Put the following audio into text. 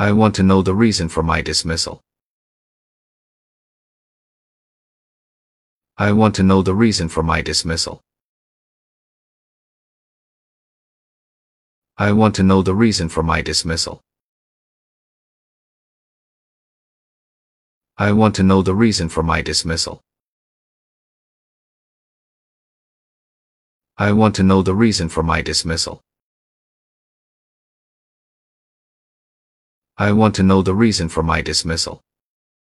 I want to know the reason for my dismissal. I want to know the reason for my dismissal. I want to know the reason for my dismissal. I want to know the reason for my dismissal. I want to know the reason for my dismissal. I want to know the reason for my dismissal.